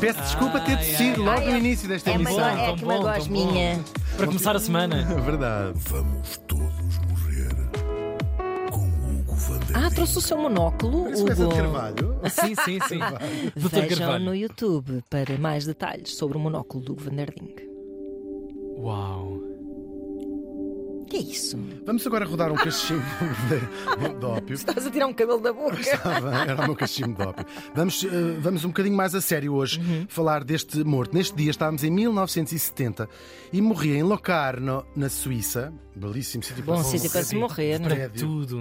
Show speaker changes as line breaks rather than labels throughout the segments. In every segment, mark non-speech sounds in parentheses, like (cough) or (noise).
Peço desculpa ter descido logo no início desta
É uma,
emissão.
é
Tão
que uma gosminha.
Para começar a semana.
Verdade.
Vamos todos morrer com Hugo Van der
Ah, trouxe o seu monóculo,
Parece peça de
Hugo.
Carvalho.
Sim, sim, sim. (laughs) Doutor
Vejam
Carvalho.
no YouTube para mais detalhes sobre o monóculo do Vanderding.
Uau.
Que é isso?
Vamos agora rodar um cachimbo de, de ópio.
Estás a tirar um cabelo da boca.
Estava, Era o meu cachimbo de ópio. Vamos, eh, vamos um bocadinho mais a sério hoje
Uhum.
falar deste morto. Neste dia estávamos em 1970 e morria em Locarno, na Suíça. Belíssimo sítio
Bom
para
sítio para se morrer, não é?
Tudo.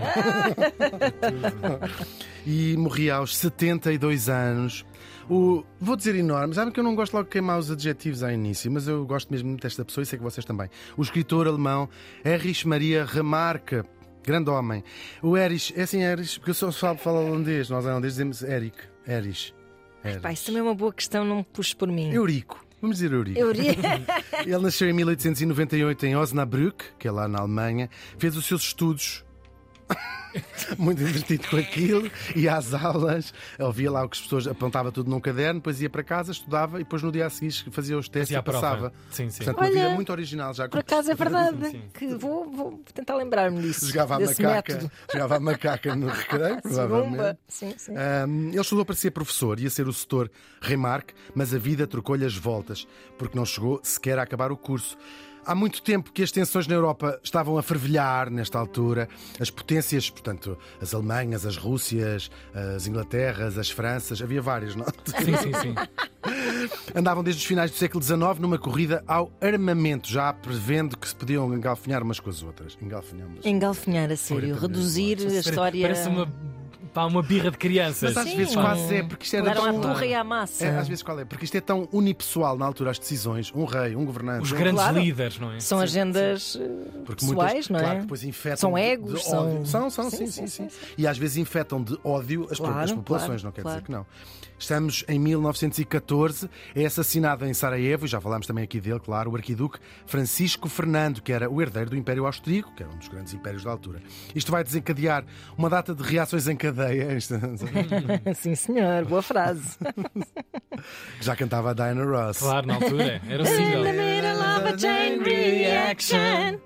E morria aos 72 anos. O, vou dizer enorme, sabem que eu não gosto logo de queimar os adjetivos ao início, mas eu gosto mesmo muito desta pessoa e sei que vocês também. O escritor alemão Erich Maria Remarque, grande homem. O Erich, é assim Erich, porque eu só falo, falo holandês, nós holandeses dizemos Eric, Erich. Erich.
Pá, isso também é uma boa questão, não me por mim.
Eurico. Vamos dizer Eurico.
Eu iria- (laughs)
Ele nasceu em 1898 em Osnabrück, que é lá na Alemanha. Fez os seus estudos. (laughs) Muito entretido com aquilo, ia às aulas, ouvia lá o que as pessoas apontava tudo num caderno, depois ia para casa, estudava e depois no dia a seguir fazia os testes
Fazia
e passava.
Sim, sim.
Portanto, uma
Olha,
vida muito original já.
Por acaso é verdade.
Sim.
Que vou, vou tentar lembrar-me disso.
Jogava a macaca,
método.
jogava a macaca no (laughs) recreio, provavelmente.
Sim, sim.
Um, ele estudou para ser professor, ia ser o setor Remarque, mas a vida trocou-lhe as voltas, porque não chegou sequer a acabar o curso. Há muito tempo que as tensões na Europa estavam a fervilhar nesta altura. As potências, portanto, as Alemanhas, as Rússias, as Inglaterras, as Franças, havia várias, não?
Sim, sim, sim. (laughs)
Andavam desde os finais do século XIX numa corrida ao armamento, já prevendo que se podiam engalfinhar umas com as outras. Engalfinhar umas.
Engalfinhar a sério, reduzir a história.
Parece uma, pá, uma birra de crianças.
Mas às
Sim.
vezes quase é, porque isto era
Deram
tão...
à turra e à massa.
É, às vezes qual é? Porque isto é tão unipessoal na altura, as decisões, um rei, um governante.
Os
um-
grandes
Claro.
líderes, não é?
São agendas eh,
Porque
pessoais,
muitas,
não é?
Claro, que depois infetam
São egos,
de
são-
ódio. São, são, sim,
Sim,
sim,
sim,
sim, E às vezes infetam de ódio as
Claro,
próprias populações,
claro,
não quer
claro.
dizer que não. Estamos em 1914, é assassinado em Sarajevo, e já falámos também aqui dele, claro, o arquiduque Francisco Fernando, que era o herdeiro do Império Austríaco, que era um dos grandes impérios da altura. Isto vai desencadear uma data de reações em cadeia, (laughs) Isto- (laughs)
Sim, senhor, boa frase. (laughs)
já cantava a Diana Ross.
Claro, na altura. Era o single.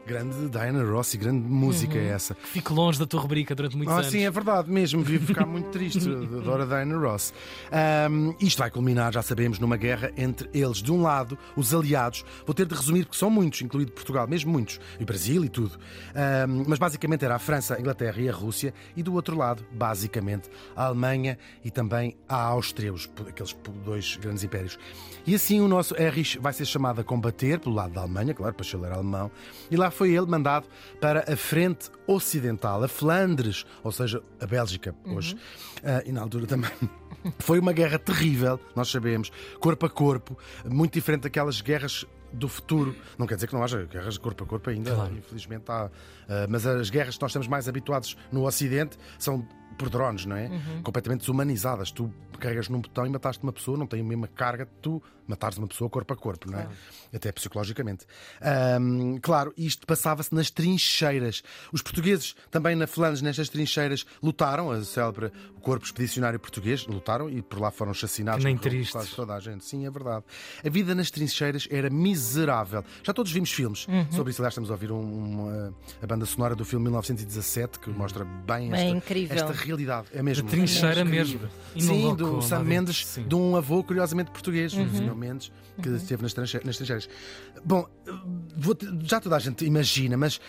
Grande Diana Ross e grande música
Uhum.
é essa.
Fico longe da tua rubrica durante muitos
Ah,
anos.
sim, é verdade mesmo. Vivo ficar muito triste. Adoro a Diana Ross. Ahm, isto vai culminar, já sabemos, numa guerra entre eles. De um lado, os aliados, vou ter de resumir porque são muitos, incluído Portugal, mesmo muitos, e Brasil e tudo. Ahm, mas basicamente era a França, a Inglaterra e a Rússia, e do outro lado, basicamente, a Alemanha e também a Áustria, os, aqueles dois grandes impérios. E assim o nosso Erich vai ser chamado a combater pelo lado da Alemanha, claro, para ele era alemão, e lá foi ele mandado para a frente ocidental, a Flandres, ou seja, a Bélgica hoje, Ah, e na altura também. Foi uma guerra terrível, nós sabemos, corpo a corpo, muito diferente daquelas guerras do futuro. Não quer dizer que não haja guerras de corpo a corpo ainda,
Claro.
infelizmente há. Ah, mas as guerras que nós estamos mais habituados no Ocidente são por drones, não é? Completamente desumanizadas. Tu carregas num botão e mataste uma pessoa, não tem a mesma carga de tu matares uma pessoa corpo a corpo, não é? Até psicologicamente. Ahm, claro, isto passava-se nas trincheiras. Os portugueses, também na Flandres, nestas trincheiras, lutaram, a célebre o corpo expedicionário português, lutaram e por lá foram chacinados.
Que nem
por
tristes.
quase toda a gente. Sim, é verdade. A vida nas trincheiras era miserável. Já todos vimos filmes sobre isso. Aliás, estamos a ouvir um- uma, a banda sonora do filme 1917 que mostra bem
É
esta,
incrível.
esta realidade. É mesmo.
De trincheira
É
mesmo.
Sim, do Sam Mendes.
Sim.
de um avô curiosamente português,
Uhum.
o Sr. Mendes, que esteve nas nas trincheiras. Bom, vou já toda a gente imagina, mas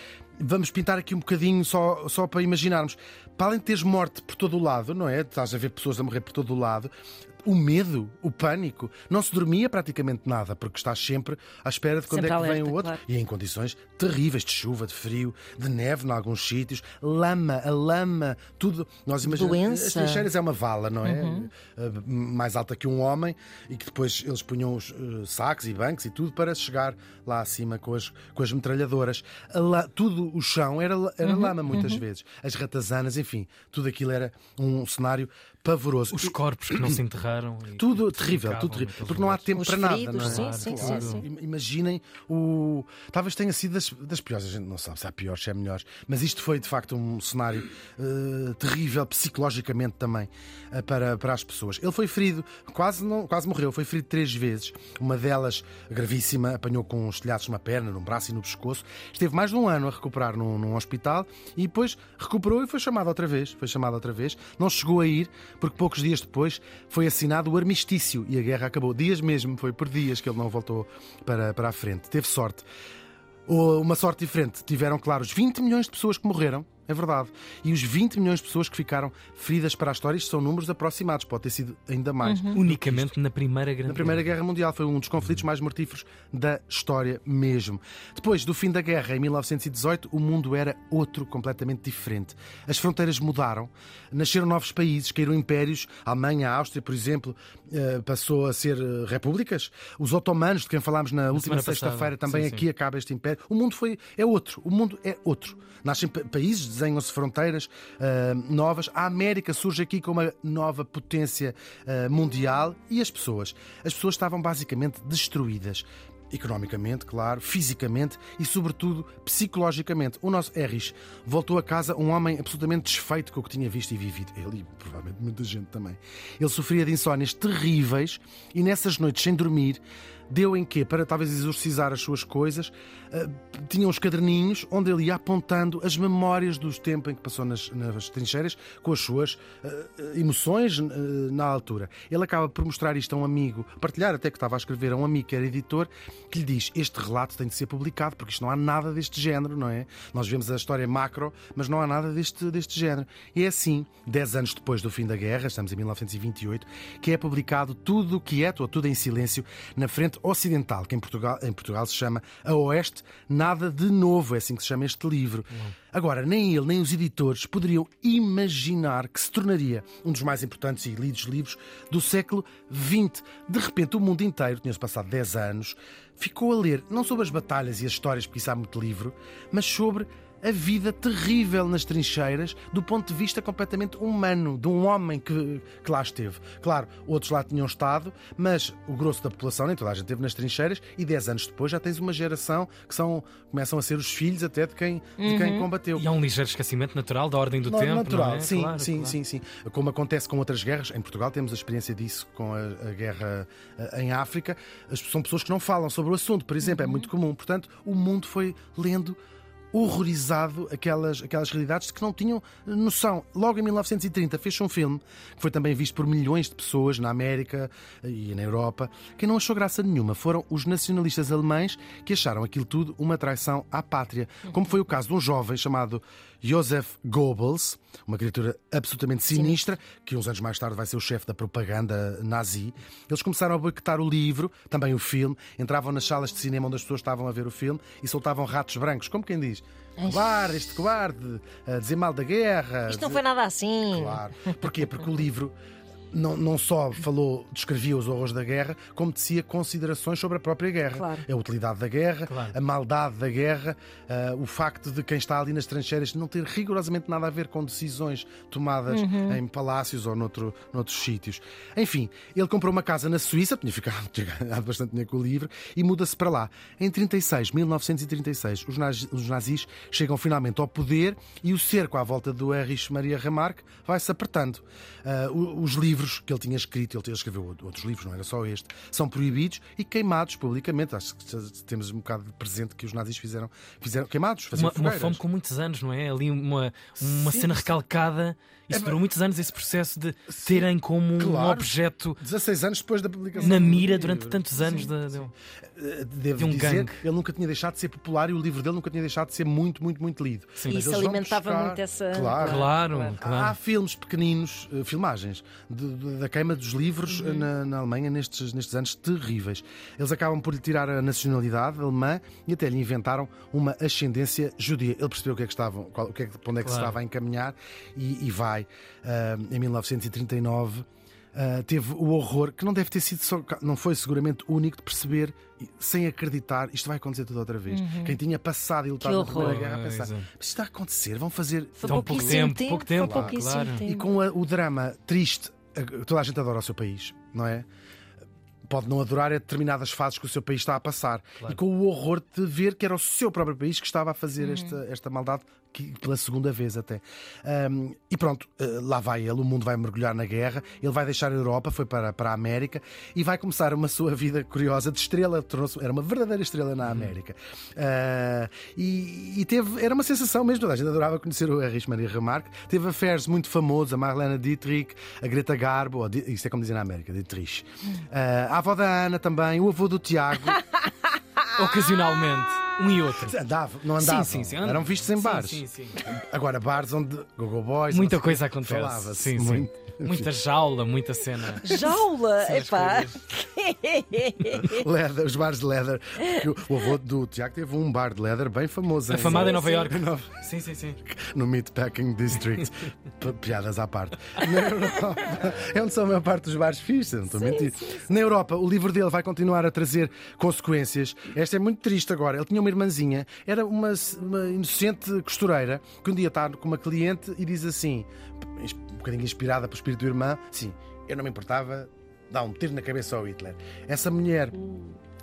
vamos pintar aqui um bocadinho só, só para imaginarmos. Para além de teres morte por todo o lado, não é? Estás a ver pessoas a morrer por todo o lado. O medo, o pânico, não se dormia praticamente nada, porque estás sempre à espera de quando
Sempre
é que vem
alerta,
o outro.
claro.
E em condições terríveis de chuva, de frio, de neve em alguns sítios, lama, a lama, tudo. Nós imaginamos.
Doença.
As trincheiras é uma vala, não é? Uh, mais alta que um homem e que depois eles punham os uh, sacos e bancos e tudo para chegar lá acima com as, com as metralhadoras. A la- o chão era, era lama muitas vezes. As ratazanas, enfim, tudo aquilo era um cenário pavoroso.
Os corpos que não se enterraram. e
Tudo terrível, tudo terrível. Porque não há tempo
Os
para nada,
feridos,
não é?
sim, sim, sim,
Imaginem o. Talvez tenha sido das, das piores, a gente não sabe se há piores, se é melhores, mas isto foi de facto um cenário eh, terrível psicologicamente também eh, para, para as pessoas. Ele foi ferido, quase, não, quase morreu, foi ferido três vezes. Uma delas gravíssima, apanhou com estilhaços numa perna, num braço e no pescoço. Esteve mais de um ano a recuperar num, num hospital e depois recuperou e foi chamado outra vez. Foi chamado outra vez. Não chegou a ir, porque poucos dias depois foi assinado o armistício e a guerra acabou. Dias mesmo, foi por dias que ele não voltou para, para a frente. Teve sorte. Uma sorte diferente. Tiveram, claro, os 20 milhões de pessoas que morreram, é verdade. E os 20 milhões de pessoas que ficaram feridas para a história, isto são números aproximados, pode ter sido ainda mais.
Unicamente na Primeira Grande
Na Primeira Guerra Mundial foi um dos conflitos mais mortíferos da história mesmo. Depois do fim da guerra, em 1918, o mundo era outro, completamente diferente. As fronteiras mudaram, nasceram novos países, caíram impérios. A Alemanha, a Áustria, por exemplo, eh, passou a ser eh, repúblicas. Os otomanos, de quem falámos na última
semana passada.
sexta-feira, também
Sim, sim.
aqui acaba este império. O mundo foi é outro. O mundo é outro. Nascem pa- países, desenham-se fronteiras ah, novas. A América surge aqui como uma nova potência ah, mundial e as pessoas. As pessoas estavam basicamente destruídas. Economicamente, claro, fisicamente e, sobretudo, psicologicamente. O nosso Erris voltou a casa um homem absolutamente desfeito com o que tinha visto e vivido. Ele e provavelmente muita gente também. Ele sofria de insónias terríveis e nessas noites sem dormir deu em quê? Para talvez exorcizar as suas coisas, ah, tinha uns caderninhos onde ele ia apontando as memórias dos tempos em que passou nas, nas trincheiras com as suas ah, emoções ah, na altura. Ele acaba por mostrar isto a um amigo, partilhar até que estava a escrever a um amigo que era editor, que lhe diz: Este relato tem de ser publicado porque isto não há nada deste género, não é? Nós vemos a história macro, mas não há nada deste, deste género. E é assim, 10 anos depois do fim da guerra, estamos em 1928, que é publicado tudo quieto ou tudo em silêncio na frente ocidental, que em Portugal, em Portugal se chama A Oeste, nada de novo, é assim que se chama este livro. Agora, nem ele nem os editores poderiam imaginar que se tornaria um dos mais importantes e lidos livros do século XX. De repente, o mundo inteiro, tinha-se passado 10 anos, ficou a ler não sobre as batalhas e as histórias, porque isso há muito livro, mas sobre a vida terrível nas trincheiras do ponto de vista completamente humano, de um homem que, que lá esteve. Claro, outros lá tinham estado, mas o grosso da população, nem toda a gente esteve nas trincheiras, e 10 anos depois já tens uma geração que são, começam a ser os filhos até de quem, de quem combateu.
E há um ligeiro esquecimento natural da ordem do
No-
tempo.
natural,
não é?
sim,
Claro,
sim,
claro.
sim, sim. Como acontece com outras guerras, em Portugal temos a experiência disso com a, a guerra eh, em África. As- são pessoas que não falam sobre o assunto, por exemplo, é muito comum. Portanto, o mundo foi lendo horrorizado aquelas, aquelas realidades de que não tinham noção. Logo em 1930 fez-se um filme que foi também visto por milhões de pessoas na América e na Europa. Quem não achou graça nenhuma foram os nacionalistas alemães que acharam aquilo tudo uma traição à pátria. Como foi o caso de um jovem chamado Joseph Goebbels, uma criatura absolutamente sinistra, que uns anos mais tarde vai ser o chefe da propaganda nazi. Eles começaram a boicotar o livro, também o filme, entravam nas salas de cinema onde as pessoas estavam a ver o filme e soltavam ratos brancos, como quem diz. Cobarde, este cobarde, a dizer mal da guerra.
Isto não
dizer-
foi nada assim.
Claro. Porquê? Porque o livro não, não só falou, descrevia os horrores da guerra, como tecia considerações sobre a própria guerra.
Claro.
A utilidade da guerra,
Claro.
a maldade da guerra, ah, o facto de quem está ali nas trincheiras não ter rigorosamente nada a ver com decisões tomadas em palácios ou noutro, noutros sítios. Enfim, ele comprou uma casa na Suíça, tinha ficado (laughs) tinha ganhado bastante dinheiro com o livro, e muda-se para lá. Em 36, 1936, os nazis, os nazis chegam finalmente ao poder e o cerco à volta do Erich Maria Remarque vai-se apertando. O- os livros que ele tinha escrito, ele escreveu outros livros, não era só este, são proibidos e queimados publicamente. Acho que temos um bocado de presente que os nazis fizeram, fizeram queimados, faziam
Uma, uma fome com muitos anos, não é? Ali uma, uma
Sim,
cena
sim.
recalcada. Isso
É,
durou muitos anos, esse processo de terem como um
claro.
objeto
16 anos depois da publicação.
na mira durante tantos anos.
Sim,
da-
sim.
da-
Eh, Devo
de um
dizer,
gangue.
ele nunca tinha deixado de ser popular e o livro dele nunca tinha deixado de ser muito, muito, muito lido.
Sim.
Mas
Isso alimentava
buscar-
muito essa.
Claro.
Claro,
Há
claro.
filmes pequeninos, eh, filmagens, de- de- da queima dos livros
Uhum.
na, na Alemanha nestes, nestes anos terríveis. Eles acabam por lhe tirar a nacionalidade alemã e até lhe inventaram uma ascendência judia. Ele percebeu o que é que estavam, qual- o que é para onde é que se
Claro.
estava a encaminhar e, e vai. ah, em 1939 ah, teve o horror, que não deve ter sido só, não foi seguramente único de perceber, sem acreditar, isto vai acontecer tudo outra vez. Quem tinha passado e lutado
Uhum.
Na Primeira. Guerra a pensar,
Pois é.
mas isto está a acontecer, vão fazer.
Foi
Tão pouco
pouquíssimo
tempo, pouco tempo,
pouquíssimo
claro.
tempo.
E com a- o drama triste, toda a gente adora o seu país, não é? Pode não adorar a determinadas fases que o seu país está a passar. E com o horror de ver que era o seu próprio país que estava a fazer esta, esta maldade, que, pela segunda vez até. Ahm, e pronto, eh, lá vai ele, o mundo vai mergulhar na guerra, ele vai deixar a Europa, foi para, para a América e vai começar uma sua (laughs) vida curiosa de estrela, tornou-se, era uma verdadeira estrela na América. Ah, e, e teve, era uma sensação mesmo, a gente adorava conhecer o Erich Maria Remarque. Teve affairs muito famosos, a Marlene Dietrich, a Greta Garbo, isso é como dizem na América, Dietrich. Ah, a avó da Ana também, o avô do Tiago. (laughs)
Ocasionalmente, um e outro.
Andava, não andavam.
Sim, sim, sim.
Eram vistos em
Sim,
bares.
Sim, sim.
Agora, bares onde Gogo Boys.
Muita coisa acontece.
Falava-se
Sim, sim.
muito.
Muita jaula, muita cena.
Jaula! Epá!
Leather, os bares de leather. O, o avô do Tiago teve um bar de leather bem famoso. em-
Afamado em Nova
sim.
York. Sim, sim, sim.
no Meatpacking District. P- Piadas à parte. Na Europa, é onde são a maior parte dos bares fixos, não estou a mentir. Na Europa, o livro dele vai continuar a trazer consequências. Esta é muito triste agora. Ele tinha uma irmãzinha, era uma, uma inocente costureira, que um dia está com uma cliente e diz assim, um bocadinho inspirada pelo espírito do irmão, sim, eu não me importava dar um tiro na cabeça ao Hitler. Essa mulher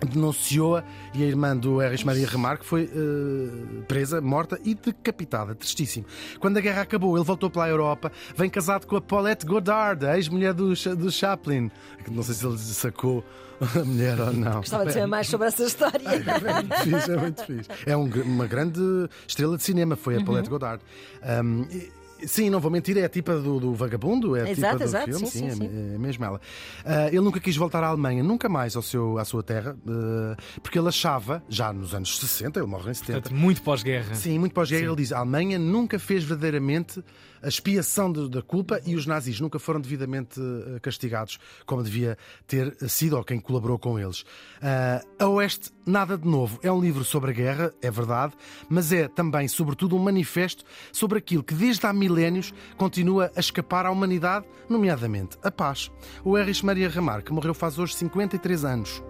denunciou-a e a irmã do Erich Maria Remarque foi eh, presa, morta e decapitada. Tristíssimo. Quando a guerra acabou, ele voltou para a Europa, vem casado com a Paulette Goddard, a ex-mulher do, do Chaplin. Não sei se ele sacou a mulher ou não.
Gostava de saber mais sobre essa história. (laughs)
É muito fixe, é muito fixe. É um uma grande estrela de cinema, foi a Paulette Goddard. Um, e- Sim, não vou mentir, é a tipa do, do vagabundo, é a
Exato,
tipa do
exato,
filme,
sim, sim,
é,
sim.
é mesmo ela. Ah, ele nunca quis voltar à Alemanha, nunca mais ao seu, à sua terra, ah, porque ele achava, já nos anos 60, ele morre em 70,
Portanto, muito pós-guerra.
Sim, muito pós-guerra ele diz: a Alemanha nunca fez verdadeamente a expiação do- da culpa e os nazis nunca foram devidamente eh, castigados como devia ter sido ou quem colaborou com eles. Ah, a Oeste, nada de novo. É um livro sobre a guerra, é verdade, mas é também, sobretudo, um manifesto sobre aquilo que desde há milénios continua a escapar à humanidade, nomeadamente a paz. O Erich Maria Remarque morreu faz hoje 53 anos.